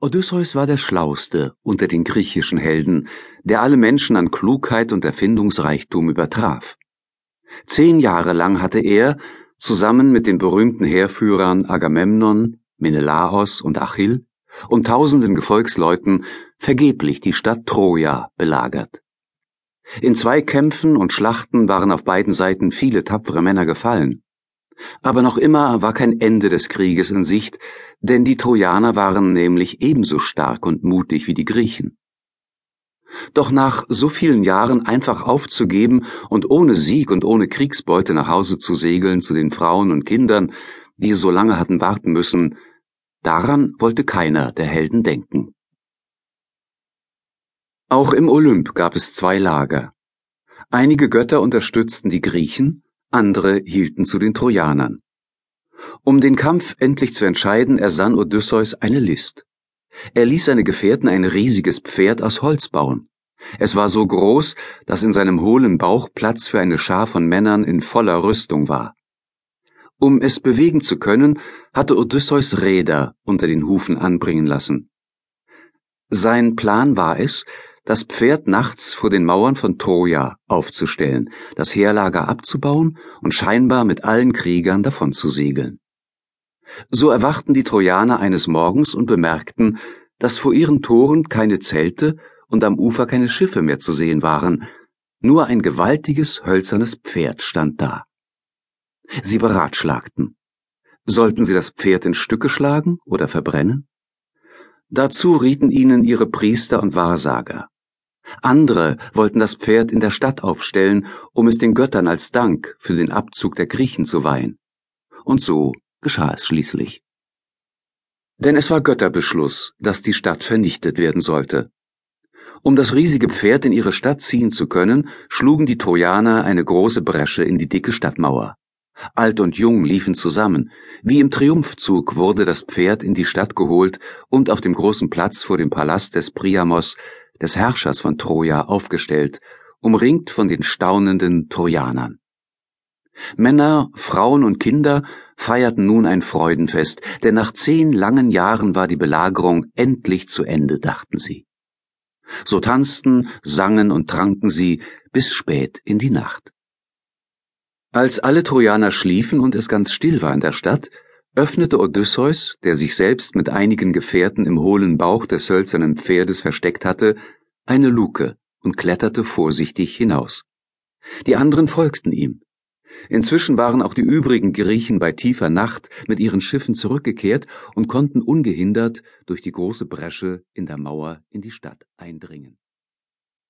Odysseus war der Schlauste unter den griechischen Helden, der alle Menschen an Klugheit und Erfindungsreichtum übertraf. Zehn Jahre lang hatte er, zusammen mit den berühmten Heerführern Agamemnon, Menelaos und Achill und tausenden Gefolgsleuten vergeblich die Stadt Troja belagert. In zwei Kämpfen und Schlachten waren auf beiden Seiten viele tapfere Männer gefallen. Aber noch immer war kein Ende des Krieges in Sicht, denn die Trojaner waren nämlich ebenso stark und mutig wie die Griechen. Doch nach so vielen Jahren einfach aufzugeben und ohne Sieg und ohne Kriegsbeute nach Hause zu segeln zu den Frauen und Kindern, die so lange hatten warten müssen, daran wollte keiner der Helden denken. Auch im Olymp gab es zwei Lager. Einige Götter unterstützten die Griechen, andere hielten zu den Trojanern. Um den Kampf endlich zu entscheiden, ersann Odysseus eine List. Er ließ seine Gefährten ein riesiges Pferd aus Holz bauen. Es war so groß, dass in seinem hohlen Bauch Platz für eine Schar von Männern in voller Rüstung war. Um es bewegen zu können, hatte Odysseus Räder unter den Hufen anbringen lassen. Sein Plan war es, das Pferd nachts vor den Mauern von Troja aufzustellen, das Heerlager abzubauen und scheinbar mit allen Kriegern davon zu segeln. So erwachten die Trojaner eines Morgens und bemerkten, dass vor ihren Toren keine Zelte und am Ufer keine Schiffe mehr zu sehen waren, nur ein gewaltiges hölzernes Pferd stand da. Sie beratschlagten. Sollten sie das Pferd in Stücke schlagen oder verbrennen? Dazu rieten ihnen ihre Priester und Wahrsager. Andere wollten das Pferd in der Stadt aufstellen, um es den Göttern als Dank für den Abzug der Griechen zu weihen. Und so geschah es schließlich. Denn es war Götterbeschluss, dass die Stadt vernichtet werden sollte. Um das riesige Pferd in ihre Stadt ziehen zu können, schlugen die Trojaner eine große Bresche in die dicke Stadtmauer. Alt und Jung liefen zusammen. Wie im Triumphzug wurde das Pferd in die Stadt geholt und auf dem großen Platz vor dem Palast des Priamos des Herrschers von Troja, aufgestellt, umringt von den staunenden Trojanern. Männer, Frauen und Kinder feierten nun ein Freudenfest, denn nach zehn langen Jahren war die Belagerung endlich zu Ende, dachten sie. So tanzten, sangen und tranken sie bis spät in die Nacht. Als alle Trojaner schliefen und es ganz still war in der Stadt, öffnete Odysseus, der sich selbst mit einigen Gefährten im hohlen Bauch des hölzernen Pferdes versteckt hatte, eine Luke und kletterte vorsichtig hinaus. Die anderen folgten ihm. Inzwischen waren auch die übrigen Griechen bei tiefer Nacht mit ihren Schiffen zurückgekehrt und konnten ungehindert durch die große Bresche in der Mauer in die Stadt eindringen.